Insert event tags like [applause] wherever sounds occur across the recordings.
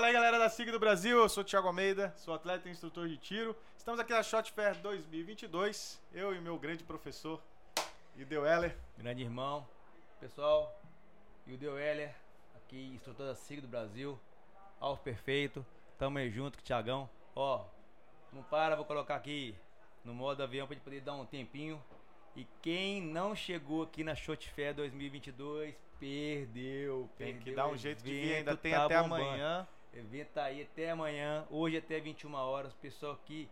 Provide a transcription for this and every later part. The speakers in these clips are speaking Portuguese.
Fala aí, galera da SIG do Brasil. Eu sou o Thiago Almeida, sou atleta e instrutor de tiro. Estamos aqui na Shot Fair 2022. Eu e meu grande professor, Ideu Heller. Grande irmão, pessoal, Ideu Heller, aqui, instrutor da SIG do Brasil. Alvo perfeito. Tamo aí junto com o Thiagão. Ó, não para, vou colocar aqui no modo avião pra gente poder dar um tempinho. E quem não chegou aqui na Shot Fair 2022, perdeu. Tem perdeu que dar um jeito de vir, ainda tem tá até bombando. amanhã. O evento tá aí até amanhã, hoje até 21 horas. O pessoal aqui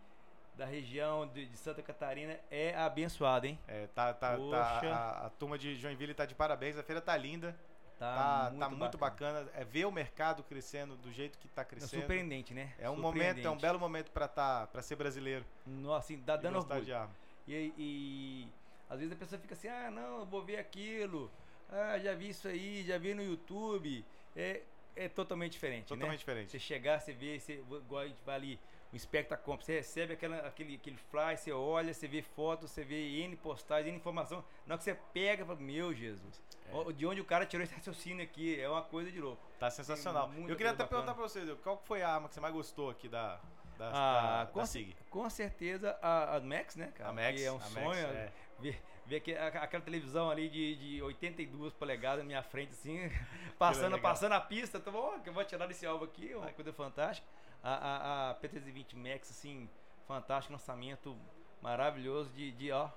da região de, de Santa Catarina é abençoado, hein? É, tá, tá, tá, a, a turma de Joinville tá de parabéns, a feira tá linda, Tá, tá, muito, tá muito bacana. É ver o mercado crescendo do jeito que tá É crescendo. surpreendente, né? É um momento, é um belo momento pra tá, para ser brasileiro. Nossa, assim, dá dando orgulho. de arma. E, e às vezes a pessoa fica assim, ah, não, vou ver aquilo. Ah, já vi isso aí, já vi no YouTube. É, é totalmente diferente, Totalmente né? diferente. Você chegar, você vê, você, igual a gente vai ali, o Inspecta Compra, você recebe aquela, aquele, aquele fly, você olha, você vê fotos, você vê N postagens, N informação. Na hora que você pega, fala, meu Jesus, É. de onde o cara tirou esse raciocínio aqui? É uma coisa de louco. Tá sensacional. Eu queria até perguntar bacana. pra você, qual foi a arma que você mais gostou aqui da, da, Ah, da, com, da SIG? com certeza a, a Max, né, cara? A Max, Que é um a Max, sonho. é. Ver, ver aque- a- aquela televisão ali de, de 82 polegadas na minha frente, assim, [laughs] passando, passando a pista. Então, ó, que eu vou tirar desse alvo aqui, uma coisa fantástica. A, a, a P320 Max, assim, fantástico, lançamento maravilhoso de, de ó,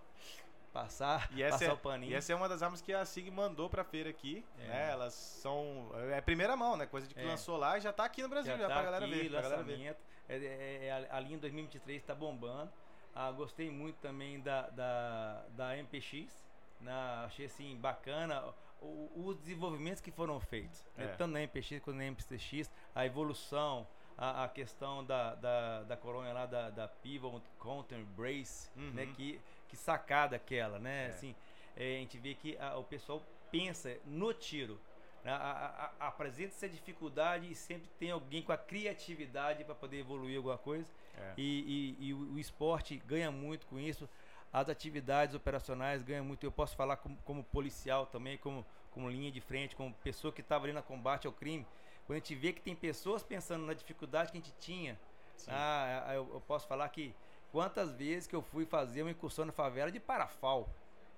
passar, E essa, passar é, o paninho. e essa é uma das armas que a SIG mandou pra feira aqui. É. Né? Elas são. É primeira mão, né? Coisa de que É. lançou lá e já tá aqui no Brasil, já, tá pra galera aqui, ver. Pra galera ver. lançamento. É, é- é a, linha 2023 está bombando. Ah, gostei muito também da, da, da MPX. Na, achei assim bacana o- os desenvolvimentos que foram feitos, né? É. tanto na MPX quanto na MPX, a evolução, a, a questão da, da, da coronha lá da, da Pivot Counter Brace, Uhum. né? que, que sacada aquela, né? É. Assim, é, a gente vê que a- o pessoal pensa no tiro. né? Apresenta-se a dificuldade e sempre tem alguém com a criatividade para poder evoluir alguma coisa. É. E, e- e o, esporte ganha muito com isso. As atividades operacionais ganham muito. Eu posso falar como, como policial também, como, como linha de frente, como pessoa que estava ali na combate ao crime. Quando a gente vê que tem pessoas pensando na dificuldade que a gente tinha, Sim. ah, eu, eu posso falar que quantas vezes que eu fui fazer uma incursão na favela de parafal.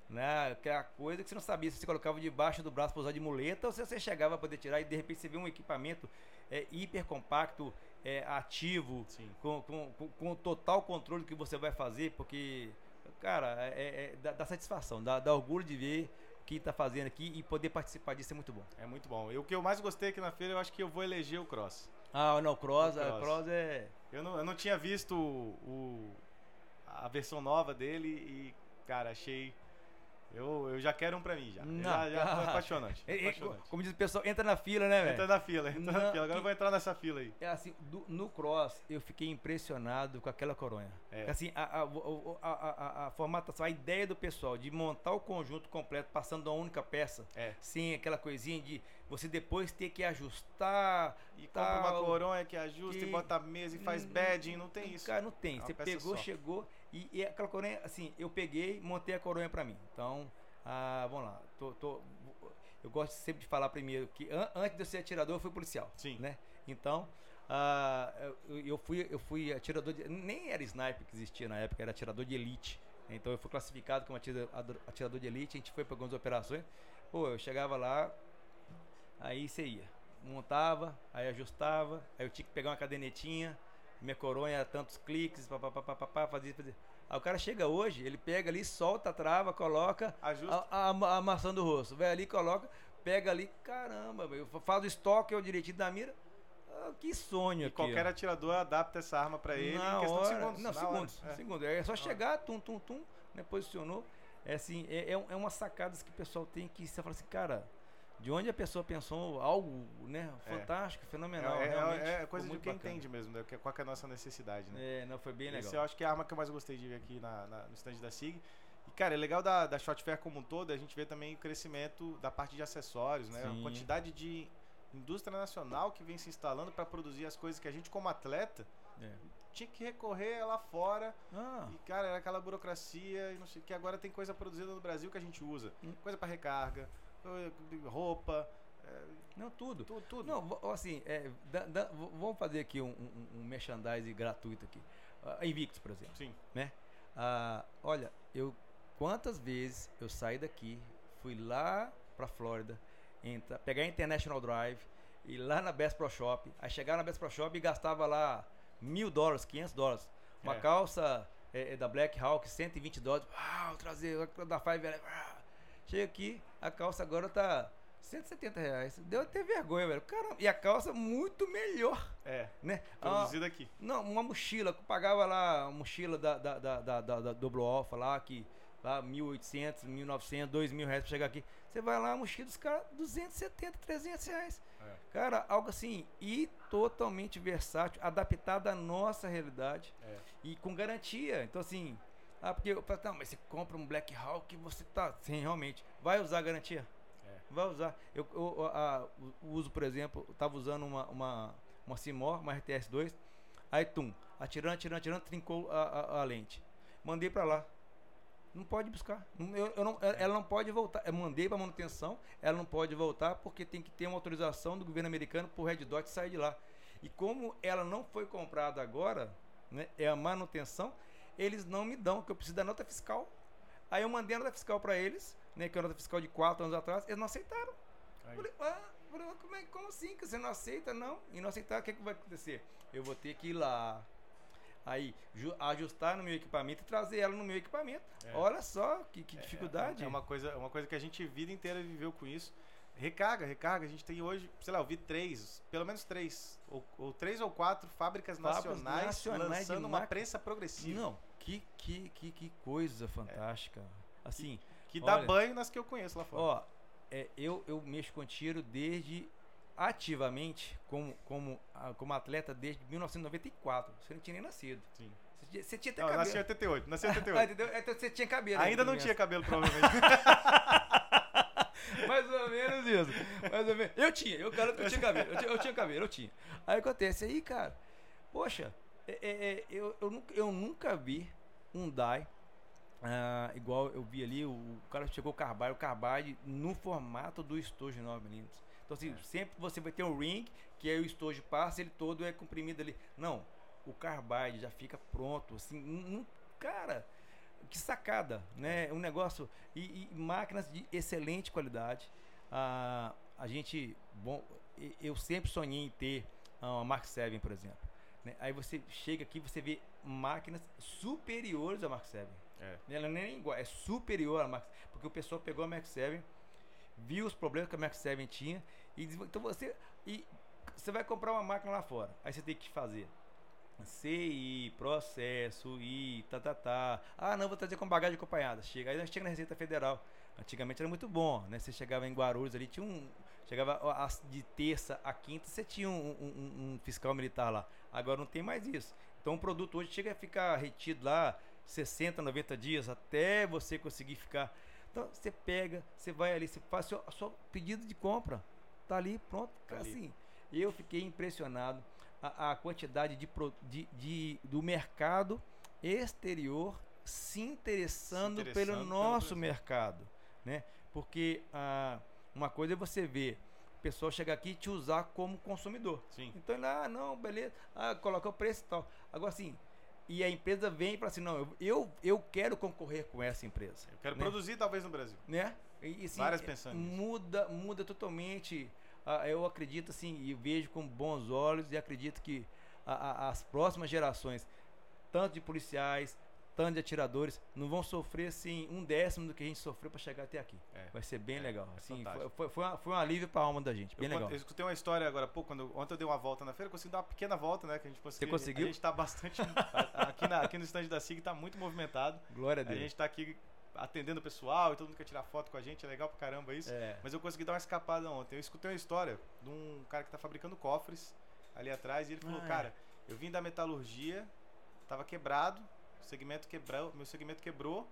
Né? Que é a coisa que você não sabia se você colocava debaixo do braço para usar de muleta ou se você chegava para poder tirar e de repente você vê um equipamento é, hiper compacto, é, ativo, com, com, com, total controle que você vai fazer, porque, cara, é, é- é- dá, dá satisfação, dá, dá orgulho de ver o que está fazendo aqui e poder participar disso é muito bom. É muito bom. E o que eu mais gostei aqui na feira, eu acho que eu vou eleger o Cross. Ah, não, o Cross, O a Cross. Cross é. Eu não, eu não tinha visto o, o- a versão nova dele e, cara, achei. Eu, eu já quero um pra mim já. Não, já, já cara. [laughs] apaixonante. É, é, apaixonante. como diz o pessoal, entra na fila, né, velho? Entra na fila, entra na Não, fila. Agora e- eu vou entrar nessa fila aí. É assim, do- no cross eu fiquei impressionado com aquela coronha. É. Assim, a, a, a, a- a- a formatação, a ideia do pessoal de montar o conjunto completo passando uma única peça, É. sem aquela coisinha de você depois ter que ajustar E compra uma tal. coronha que ajusta que- e bota a mesa e faz Hum, badging, não tem isso. Cara, não tem. É Você pegou, só. chegou e, e aquela coronha, assim, eu peguei, montei a coronha pra mim. Então, ah, vamos lá. Tô, tô- eu gosto sempre de falar primeiro que an- antes de eu ser atirador, eu fui policial. Sim. Né? Então, ah, eu, eu fui, eu fui atirador de. Nem era sniper que existia na época, era atirador de elite. Então eu fui classificado como atira- ado- atirador de elite, a gente foi para algumas operações. Pô, eu chegava lá, aí você ia. Montava, aí ajustava, aí eu tinha que pegar uma cadenetinha, minha coronha era tantos cliques, papapá, fazia, fazia. Aí o cara chega hoje, ele pega ali, solta a trava, coloca Ajusta. a, a, a maçã do rosto. Vai ali, coloca, pega ali, caramba, velho, faz o estoque, eu direitinho da mira. Ah, que sonho E aqui. qualquer ó. atirador adapta essa arma pra ele Na em questão hora, de segundos. Não, na segundos. hora. É. segundos. É só chegar, tum, tum, tum, né, posicionou. É assim, é, é, é umas sacadas que o pessoal tem que você fala assim, cara, de onde a pessoa pensou algo, né, É. fantástico, fenomenal. É, é- é coisa de quem bacana. entende mesmo, né? Que- Qual que é a nossa necessidade, né? É, não, foi bem legal. Esse eu acho que é a arma que eu mais gostei de ver aqui na, na- no stand da SIG. E, cara, é legal da, da Shot Fair como um todo, a gente vê também o crescimento da parte de acessórios, né? Sim. A quantidade de indústria nacional que vem se instalando para produzir as coisas que a gente, como atleta, É. tinha que recorrer lá fora. Ah, E, cara, era aquela burocracia e não sei que. Agora tem coisa produzida no Brasil que a gente usa. Hum. Coisa para recarga, roupa, Não, tudo. tudo, tudo. Não, assim, é, da- da- vamos fazer aqui um, um, um merchandising gratuito aqui. A Invictus, por exemplo. Sim. né? Ah, olha, eu quantas vezes eu saí daqui, fui lá pra Flórida, entra, pegar a International Drive, ir lá na Best Pro Shop, aí chegar na Best Pro Shop e gastava lá mil dólares, 500 dólares. Uma É. calça é, é, da Black Hawk, 120 dólares. Uau, trazer da Five L. Chega aqui, a calça agora tá 170 reais. Deu até vergonha, velho. Caramba, e a calça muito melhor, É, né? Ah, produzido aqui. não, uma mochila, pagava lá, a mochila da, da, da, da, da, da Double Alpha lá, que lá 1.800, 1.900, 2.000 reais pra chegar aqui. Você vai lá, a mochila dos caras, 270, 300 reais. É. Cara, algo assim, e totalmente versátil, adaptado à nossa realidade É. e com garantia. Então, assim, ah, porque eu falo, não, mas você compra um Black Hawk você tá, sim, realmente, vai usar a garantia? É. Vai usar. Eu, eu, a- o uso, por exemplo, eu tava usando uma, uma, uma Simor, uma RTS2, aí, tum, atirando, atirando, atirando, trincou a, a, a lente. Mandei pra lá. Não pode buscar. Eu- eu não- ela não pode voltar. Eu mandei pra manutenção, ela não pode voltar porque tem que ter uma autorização do governo americano pro Red Dot sair de lá. E como ela não foi comprada agora, né, é a manutenção, eles não me dão, que eu preciso da nota fiscal. Aí eu mandei a nota fiscal pra eles, né, que é a nota fiscal de 4 anos atrás, eles não aceitaram. Aí. Falei, ah, como, é, como assim? Que você não aceita? Não. E não aceitar, o que, que vai acontecer? Eu vou ter que ir lá. Aí, ju- ajustar no meu equipamento e trazer ela no meu equipamento. É. Olha só que, que dificuldade. É uma coisa, é uma coisa que a gente vida inteira viveu com isso. Recarga, recarga. A gente tem hoje, sei lá, eu vi três, pelo menos três, ou, ou três ou quatro fábricas Fábricas nacionais, nacionais lançando uma prensa progressiva. Não, que, que, que, que coisa fantástica. Assim, Que dá Olha. banho nas que eu conheço lá fora. ó, é, eu, eu mexo com tiro desde ativamente como, como, ah, como atleta desde 1994. Você não tinha nem nascido. Sim. Você tinha, você tinha até Não, cabelo. nasci em 88, nasci em [laughs] Ah, 88. entendeu? Então você tinha cabelo. Ainda ainda, não tinha cabelo, [laughs] provavelmente. [laughs] Mais ou menos isso. Mais ou menos. Eu tinha, eu que eu tinha cabelo. Eu tinha, eu tinha cabelo, eu tinha. Aí acontece aí, cara. Poxa, é- é- é, eu, eu, nunca, eu nunca vi um DAI. ah, igual eu vi ali, o, o cara chegou o Carbide, o Carbide no formato do estojo 9 mm. Então, assim, sempre você vai ter um ring, que aí o estojo passa, ele todo é comprimido ali. Não, o Carbide já fica pronto, assim, um- cara, que sacada, né? Um negócio e, e máquinas de excelente qualidade. Ah, a gente, bom, eu sempre sonhei em ter ah, uma Mark 7, por exemplo. né? Aí você chega aqui, você vê máquinas superiores à Mark 7. É. Ela nem é igual, é superior à Mark porque o pessoal pegou a Mark 7, viu os problemas que a Mark 7 tinha e então você e você vai comprar uma máquina lá fora. Aí você tem que fazer CI, processo, I, tá, tá, tá. Ah, não, vou trazer com bagagem acompanhada. Chega, aí nós chega na Receita Federal. Antigamente era muito bom, né? Você chegava em Guarulhos ali, tinha um. Chegava de terça a quinta, você tinha um, um- um- fiscal militar lá. Agora não tem mais isso. Então o produto hoje chega a ficar retido lá 60, 90 dias até você conseguir ficar. Então você pega, você vai ali, você faz seu, seu pedido de compra. Tá ali, pronto. Tá ali. assim, eu fiquei impressionado a, a quantidade de, de, de- do mercado exterior se interessando, interessando pelo pelo nosso Brasil. mercado, né? Porque ah, uma coisa é você ver o pessoal chegar aqui e te usar como consumidor. Sim. Então ele, ah, não, beleza, ah, coloca o preço e tal. Agora assim, e a empresa vem fala assim, não, eu, eu, quero concorrer com essa empresa. Eu quero né? produzir talvez no Brasil. né? E, assim, Várias pensando. Muda, muda totalmente. Ah, eu acredito assim e vejo com bons olhos e acredito que a- a- as próximas gerações, tanto de policiais, tanto de atiradores, não vão sofrer assim um décimo do que a gente sofreu para chegar até aqui. É. Vai ser bem É, legal. é Assim, fantástico. foi, foi, foi, uma- foi um alívio para a alma da gente. Bem eu, legal. Eu escutei uma história agora há pouco, quando ontem eu dei uma volta na feira, consegui dar uma pequena volta, né? Que a gente conseguiu. conseguiu? A gente tá bastante. [laughs] a- aqui, na, aqui no stand da SIG tá muito movimentado. Glória a A Deus. gente tá aqui atendendo o pessoal e todo mundo quer tirar foto com a gente, é legal pra caramba isso. É. Mas eu consegui dar uma escapada ontem. Eu escutei uma história de um cara que tá fabricando cofres ali atrás e ele falou, Ah, é. cara, eu vim da metalurgia, tava quebrado, segmento quebrou, meu segmento quebrou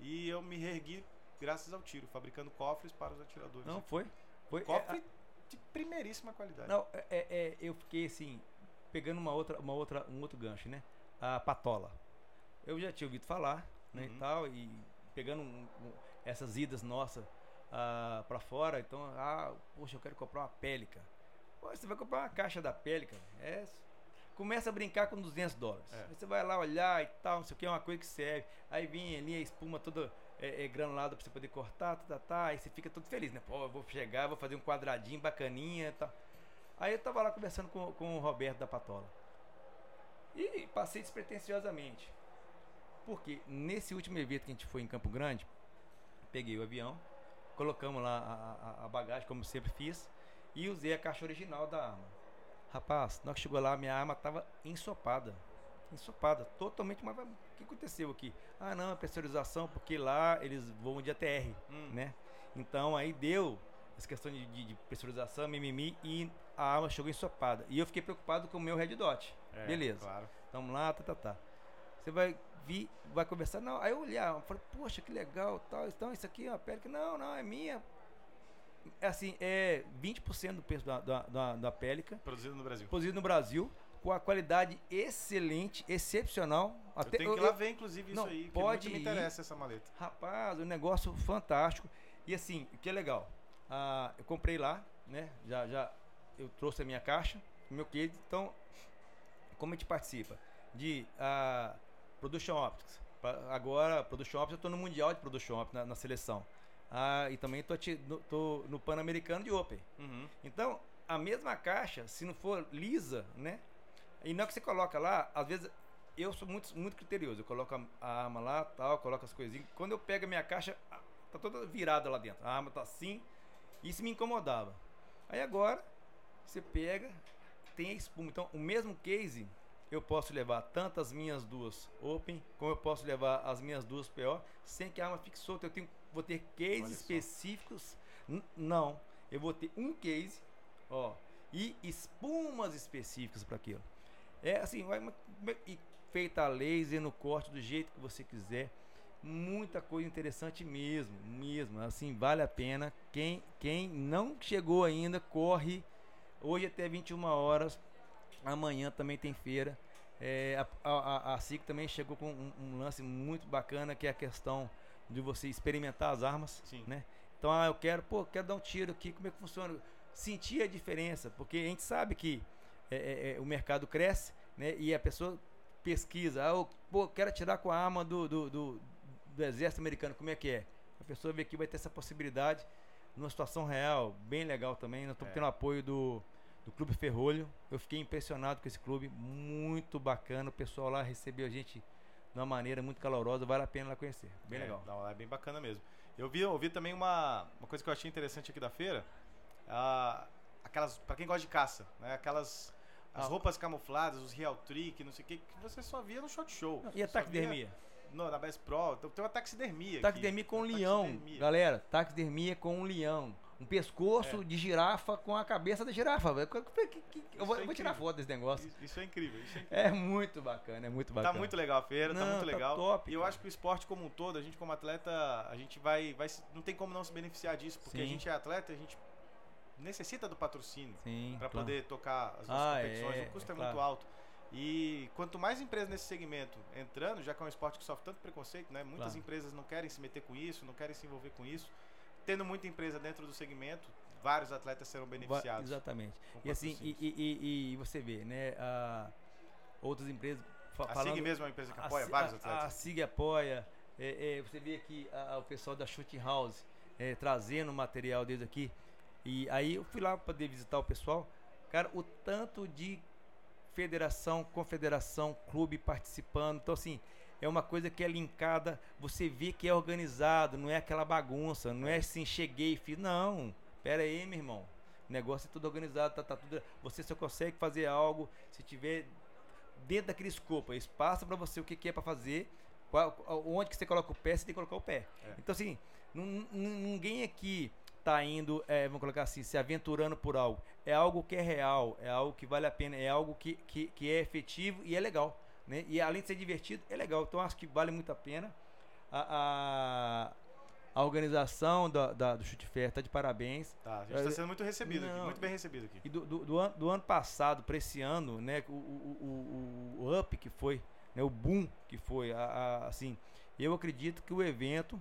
e eu me reergui graças ao tiro, fabricando cofres para os atiradores. Não foi? Foi. é, Cofre de primeiríssima qualidade. Não, é, é- é, eu fiquei assim, pegando uma outra, uma outra, um outro gancho, né? A patola. Eu já tinha ouvido falar, né, Uhum. e tal, e pegando um- um- essas idas nossas ah, para fora, então, ah, poxa, eu quero comprar uma Pélica. Pô, você vai comprar uma caixa da Pélica, é, começa a brincar com 200 dólares. É. Aí você vai lá olhar e tal, não sei o que, é uma coisa que serve. Aí vem ali a espuma toda é, é, granulada pra você poder cortar, tá, tá, tá, aí você fica todo feliz, né? Pô, eu vou chegar, vou fazer um quadradinho bacaninha e tal. Aí eu tava lá conversando com, com o Roberto da Patola. E passei despretensiosamente. Porque nesse último evento que a gente foi em Campo Grande, peguei o avião, colocamos lá a, a, a bagagem, como sempre fiz, e usei a caixa original da arma. Rapaz, na hora que chegou lá, minha arma tava ensopada. Ensopada, totalmente. Mas o que aconteceu aqui? Ah, não, é pressurização, porque lá eles voam de ATR, Hum. né? Então aí deu essa questão de, de, de pressurização, mimimi, e a arma chegou ensopada. E eu fiquei preocupado com o meu red dot. É, Beleza. Claro. Tamo lá, tá, tá, tá. Você vai vir, vai conversar. Não, aí eu olhar, eu falei, poxa, que legal, tal. Então, isso aqui é uma Pélica. Não, não, é minha. É Assim, é 20% do peso da, da, da, da Pélica, Produzido no Brasil. produzido no Brasil, com a qualidade excelente, excepcional. eu tenho que ir lá ver, inclusive, isso não, aí. que pode me interessa essa maleta. Rapaz, um negócio fantástico. E assim, o que é legal, ah, eu comprei lá, né? Já, já eu trouxe a minha caixa, meu case. Então, como a gente participa de ah, Production Optics. Pa- Agora, Production Optics, eu estou no Mundial de Production Optics na, na seleção. Ah, e também estou no, no Pan-Americano de Open. Uhum. Então, a mesma caixa, se não for lisa, né? E não é que você coloca lá, às vezes eu sou muito, muito criterioso. Eu coloco a, a arma lá, tal, coloco as coisinhas. Quando eu pego a minha caixa, tá toda virada lá dentro. A arma tá assim. Isso me incomodava. Aí agora, você pega, tem a espuma. Então, o mesmo case, eu posso levar tanto as minhas duas Open, como eu posso levar as minhas duas PO, sem que a arma fique solta. Eu tenho, vou ter cases específicos. Não, eu vou ter um case, ó, e espumas específicas para aquilo. É assim, vai e feita a laser no corte do jeito que você quiser. Muita coisa interessante mesmo, mesmo. Assim, vale a pena. Quem, quem não chegou ainda, corre. Hoje até 21 horas. Amanhã também tem feira. É, a, a, a- SIC também chegou com um, um lance muito bacana que é a questão de você experimentar as armas. Sim. Né? Então, ah, eu quero, pô, quero dar um tiro aqui, como é que funciona? Sentir a diferença, porque a gente sabe que é, é, é, o mercado cresce, né? E a pessoa pesquisa, ah, eu, pô, quero atirar com a arma do, do, do, do exército americano, como é que é? A pessoa vê que vai ter essa possibilidade numa situação real, bem legal também. Nós estamos É. tendo apoio do, do Clube Ferrolho. Eu fiquei impressionado com esse clube, muito bacana. O pessoal lá recebeu a gente de uma maneira muito calorosa, vale a pena lá conhecer. Bem É, legal. Não, é bem bacana mesmo. Eu vi, eu vi também uma, uma coisa que eu achei interessante aqui da feira. ah, aquelas, pra quem gosta de caça, né? Aquelas as Ah. roupas camufladas, os real trick, não sei o que, que você só via no shot show. E a taxidermia? No, na Best Pro, tem tem uma taxidermia. aqui. Taxidermia com um leão. Galera, taxidermia com um leão. Um pescoço É. de girafa com a cabeça da girafa. que- Eu vou, é eu vou tirar foto desse negócio. Isso, isso é incrível, isso é incrível. É muito bacana, é muito bacana. Tá muito legal a feira, tá Não, muito tá legal. top, e eu cara. acho que o esporte como um todo, a gente como atleta, a gente vai, vai não tem como não se beneficiar disso, porque a Sim. gente é atleta, a gente necessita do patrocínio para claro. poder tocar as nossas Ah, competições. é, o custo é é, muito alto. E quanto mais empresas nesse segmento entrando, já que é um esporte que sofre tanto preconceito, né? Muitas Claro. empresas não querem se meter com isso, não querem se envolver com isso. Tendo muita empresa dentro do segmento, vários atletas serão beneficiados. Exatamente. E assim, e, e- e- você vê, né? ah, outras empresas a falando. SIG mesmo é uma empresa que a apoia Si- vários a- atletas. A SIG apoia. é, é, você vê aqui a- a- o pessoal da Shooting House é, trazendo material deles aqui. E aí eu fui lá para poder visitar o pessoal. Cara, o tanto de federação, confederação, clube participando. Então, assim, é uma coisa que é linkada. Você vê que é organizado, não é aquela bagunça. Não é assim, cheguei e fiz. Não, pera aí, meu irmão. O negócio é tudo organizado, tá, tá tudo. Você só consegue fazer algo se tiver dentro daquele escopo, espaço para você o que, que é para fazer, qual, onde que você coloca o pé, você tem que colocar o pé. É. Então assim, ninguém aqui tá indo, é, vamos colocar assim, se aventurando por algo. É algo que é real, é algo que vale a pena, é algo que, que, que é efetivo e é legal. Né? E além de ser divertido, é legal. Então acho que vale muito a pena. A, a, a organização da, da- do Chute Fair tá de parabéns. Tá, a gente É, está sendo muito recebido aqui, não, muito bem recebido aqui. E do, do, do, ano, do ano passado para esse ano, né, o, o, o, o up que foi, né, o boom que foi, a, a- assim, eu acredito que o evento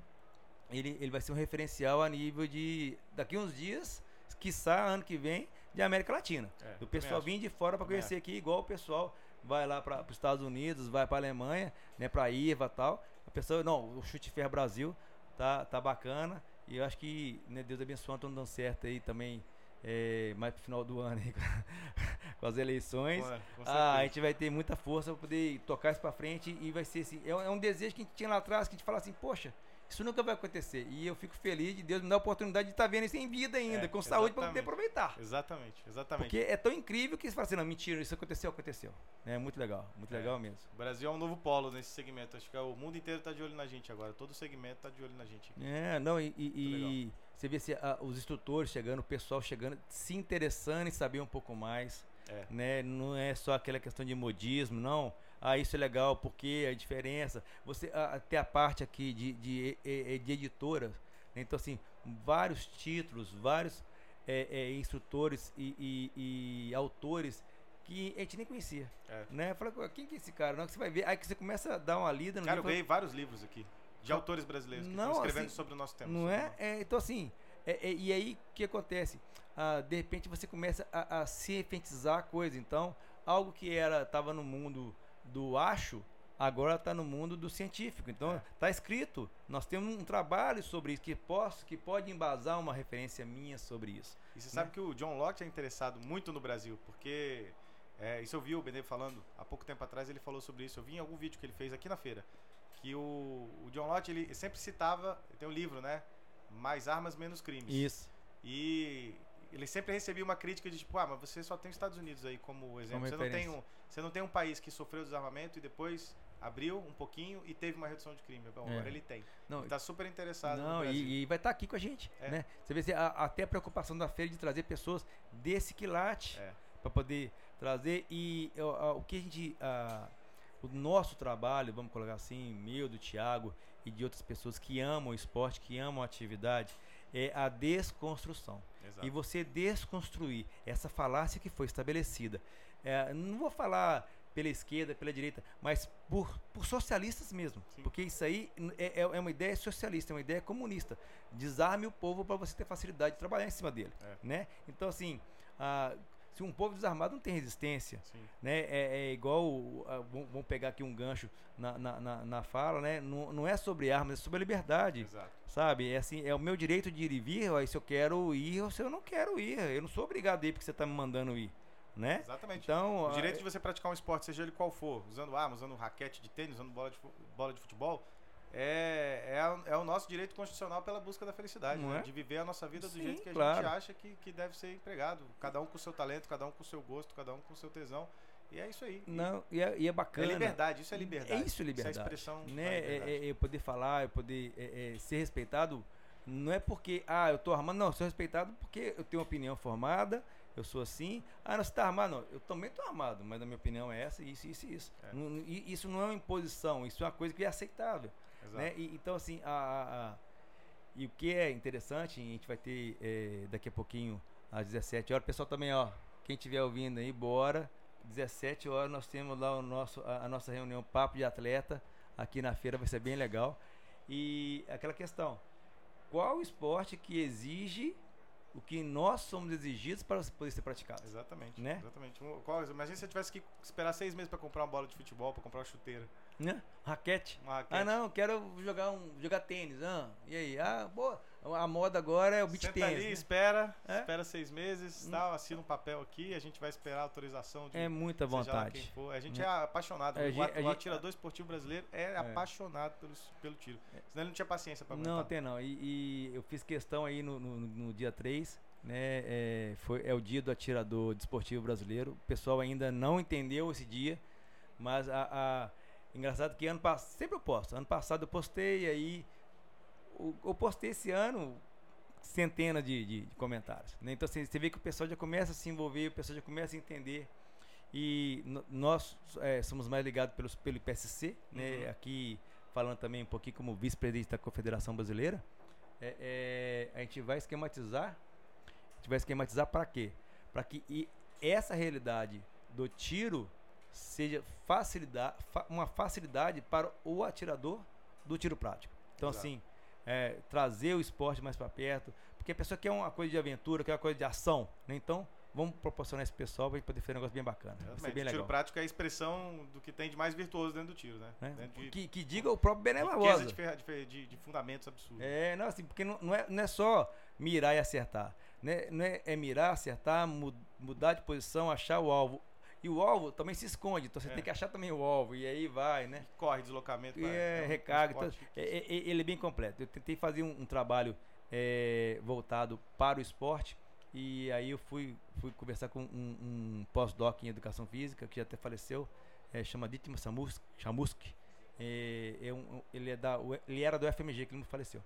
ele, ele vai ser um referencial a nível de daqui uns dias, quiçá ano que vem, de América Latina. É, o pessoal vir de fora para conhecer aqui, igual o pessoal vai lá para os Estados Unidos, vai para Alemanha, né, para IVA tal. A pessoa, não, o Chute Ferro Brasil tá, tá bacana. E eu acho que né, Deus abençoe, estão dando certo aí também. É, mais pro final do ano aí, [laughs] com as eleições. ah, a gente vai ter muita força para poder tocar isso para frente e vai ser assim. É, é um desejo que a gente tinha lá atrás, que a gente fala assim, poxa, isso nunca vai acontecer. E eu fico feliz de Deus me dar a oportunidade de estar tá vendo isso em vida ainda, é, com saúde para poder aproveitar. Exatamente, exatamente. Porque é tão incrível que você fala assim, não, mentira, isso aconteceu, aconteceu. É muito legal, muito é. legal mesmo. O Brasil é um novo polo nesse segmento. Acho que o mundo inteiro está de olho na gente agora. Todo segmento está de olho na gente. É, não, e, e você vê se, ah, os instrutores chegando, o pessoal chegando, se interessando em saber um pouco mais. É. Né? Não é só aquela questão de modismo, não ah, isso é legal, porque a diferença. Você tem a parte aqui de, de, de, de editoras, né? então assim, vários títulos, vários é, é, instrutores e, e, e, autores que a gente nem conhecia. É. Né? Fala, quem que é esse cara? Não, que você vai ver, aí que você começa a dar uma lida no Cara, livro, eu ganhei vários livros aqui. De autores brasileiros que não, estão escrevendo assim, sobre o nosso tema. Não é? é? Então, assim, é, é, e aí o que acontece? Ah, de repente você começa a, a cientizar a coisa. Então, algo que era estava no mundo do acho, agora está no mundo do científico. Então, está é. escrito. Nós temos um trabalho sobre isso que, posso, que pode embasar uma referência minha sobre isso. E você né? sabe que o John Locke é interessado muito no Brasil, porque é, isso eu vi o Benê falando há pouco tempo atrás, ele falou sobre isso. Eu vi em algum vídeo que ele fez aqui na feira. Que o, o John Locke ele sempre citava, tem um livro, né? Mais armas, menos crimes. Isso. E ele sempre recebia uma crítica de tipo, ah, mas você só tem os Estados Unidos aí como exemplo. Como você, não tem um, você não tem um país que sofreu desarmamento e depois abriu um pouquinho e teve uma redução de crime. Bom, é. agora ele tem. Não, está super interessado. Não, e, e, vai estar tá aqui com a gente. É. Né? Você vê a, até a preocupação da feira de trazer pessoas desse quilate é. para poder trazer. E a, o que a gente. A, o nosso trabalho, vamos colocar assim, meu, do Tiago e de outras pessoas que amam o esporte, que amam a atividade, é a desconstrução. Exato. E você desconstruir essa falácia que foi estabelecida. É, não vou falar pela esquerda, pela direita, mas por, por socialistas mesmo. Sim. Porque isso aí é, é, é, uma ideia socialista, é uma ideia comunista. Desarme o povo para você ter facilidade de trabalhar em cima dele. É. Né? Então, assim, a, se um povo desarmado não tem resistência, né? É, é igual, vamos pegar aqui um gancho na, na, na, na fala, né? Não, não, é sobre armas, é sobre a liberdade, Exato. sabe? É assim, é o meu direito de ir e vir, ó, se eu quero ir ou se eu não quero ir, eu não sou obrigado a ir porque você está me mandando ir. Né? Exatamente. Então, o direito de você praticar um esporte, seja ele qual for, usando arma, usando raquete de tênis, usando bola de, bola de futebol, é, é, é, o nosso direito constitucional pela busca da felicidade, né? é? de viver a nossa vida do Sim, jeito que a claro. gente acha que, que deve ser empregado. Cada um com o seu talento, cada um com o seu gosto, cada um com o seu tesão. E é isso aí. Não, e é, e é bacana. É liberdade, isso é liberdade. É isso, liberdade. Isso é a expressão. Né? É, é, eu poder falar, eu poder é, é, ser respeitado. Não é porque, ah, eu tô armando. Não, eu sou respeitado porque eu tenho uma opinião formada, eu sou assim. Ah, não, você tá armado? Não, eu também tô armado, mas a minha opinião é essa, isso, isso e isso. Não, isso não é uma imposição, isso é uma coisa que é aceitável. Né? E, então, assim, a, a, a, e o que é interessante, a gente vai ter é, daqui a pouquinho, às 17 horas, pessoal também, ó, quem estiver ouvindo aí, bora. 17 horas nós temos lá o nosso, a, a nossa reunião Papo de Atleta, aqui na feira, vai ser bem legal. E aquela questão, qual esporte que exige o que nós somos exigidos para poder ser praticado. Exatamente. Né? Exatamente. Qual, imagina se você tivesse que esperar seis meses para comprar uma bola de futebol, para comprar uma chuteira. Né? Raquete. Raquete. Ah, não, quero jogar, um, jogar tênis. Ah, e aí? Ah, boa. A moda agora é o Senta tênis. ali, né? espera, é? espera seis meses, hum. tal, assina um papel aqui, a gente vai esperar a autorização de É muita vontade. A gente é, é apaixonado. É, o, a, o atirador esportivo brasileiro é, é, apaixonado pelo, pelo tiro. Senão ele não tinha paciência para. Não, tem não. E, e, eu fiz questão aí no, no, no dia 3 né? É, foi, é o dia do atirador desportivo brasileiro. O pessoal ainda não entendeu esse dia, mas a, a engraçado que ano passado, sempre eu posto. Ano passado eu postei aí, eu, postei esse ano centenas de, de, de comentários. Né? Então assim, você vê que o pessoal já começa a se envolver, o pessoal já começa a entender. E nós é, somos mais ligados pelos, pelo IPSC, né? Uhum. Aqui falando também um pouquinho como vice-presidente da Confederação Brasileira. É, é, a gente vai esquematizar gente vai esquematizar para quê? Para que essa realidade do tiro seja facilidade, uma facilidade para o atirador do tiro prático. Então, Exato. assim, é, trazer o esporte mais para perto, porque a pessoa quer uma coisa de aventura, quer uma coisa de ação, né? Então, vamos proporcionar esse pessoal para poder fazer um negócio bem bacana. Vai bem tiro prático é a expressão do que tem de mais virtuoso dentro do tiro, né? É. De, que, que, diga o próprio Bené Barbosa. De, de, de, de, fundamentos absurdos. É, não, assim, porque não, não, é, não é só mirar e acertar. Né? Não é, é mirar, acertar, mudar de posição, achar o alvo. E o alvo também se esconde, então você é. tem que achar também o alvo, e aí vai, né? Corre, deslocamento. E é, é recarga. Então, é, é, ele é bem completo. Eu tentei fazer um, um trabalho é, voltado para o esporte, e aí eu fui, fui conversar com um, um pós-doc em educação física, que já até faleceu, é, chama. É, é um, ele, é da, ele era do FMG, que ele não faleceu.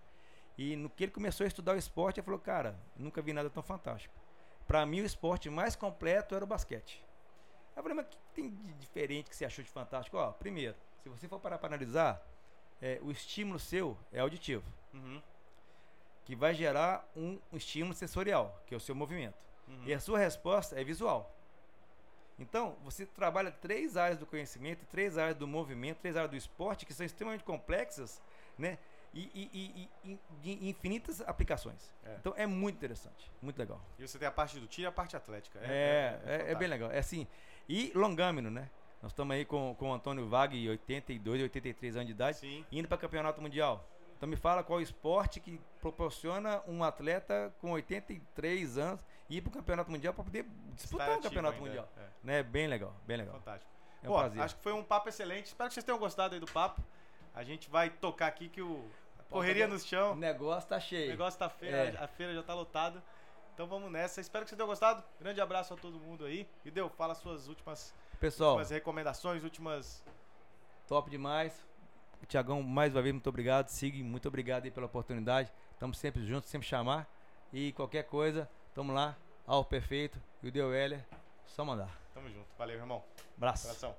E no que ele começou a estudar o esporte, ele falou, cara, nunca vi nada tão fantástico. Para mim, o esporte mais completo era o basquete. Eu falei, mas o que tem de diferente que você achou de fantástico? Ó, primeiro, se você for parar para analisar, é, o estímulo seu é auditivo. Uhum. Que vai gerar um, um, estímulo sensorial, que é o seu movimento. Uhum. E a sua resposta é visual. Então, você trabalha três áreas do conhecimento, três áreas do movimento, três áreas do esporte, que são extremamente complexas, né? E, e, e, e infinitas aplicações. É. Então é muito interessante, muito legal. E você tem a parte do tiro e a parte atlética. É, é, é, é bem legal. É assim, e longâmino, né? Nós estamos aí com, com o Antônio Vag, 82, 83 anos de idade, Sim. indo para campeonato mundial. Então me fala qual esporte que proporciona um atleta com 83 anos ir para o campeonato mundial para poder disputar um campeonato ainda, mundial. É. Né? Bem legal, bem legal. Fantástico. É um Pô, prazer. acho que foi um papo excelente. Espero que vocês tenham gostado aí do papo. A gente vai tocar aqui que o correria no chão. O negócio tá cheio. O negócio tá feio, é. a feira já tá lotada. Então vamos nessa. Espero que vocês tenham gostado. Grande abraço a todo mundo aí. E deu, fala suas últimas, Pessoal, últimas recomendações, últimas. Top demais. Tiagão, mais uma vez, muito obrigado. Sig, muito obrigado aí pela oportunidade. Estamos sempre juntos, sempre chamar. E qualquer coisa, tamo lá. Ao perfeito. E o Deu Heller, só mandar. Tamo junto. Valeu, irmão. Abraço. Abração.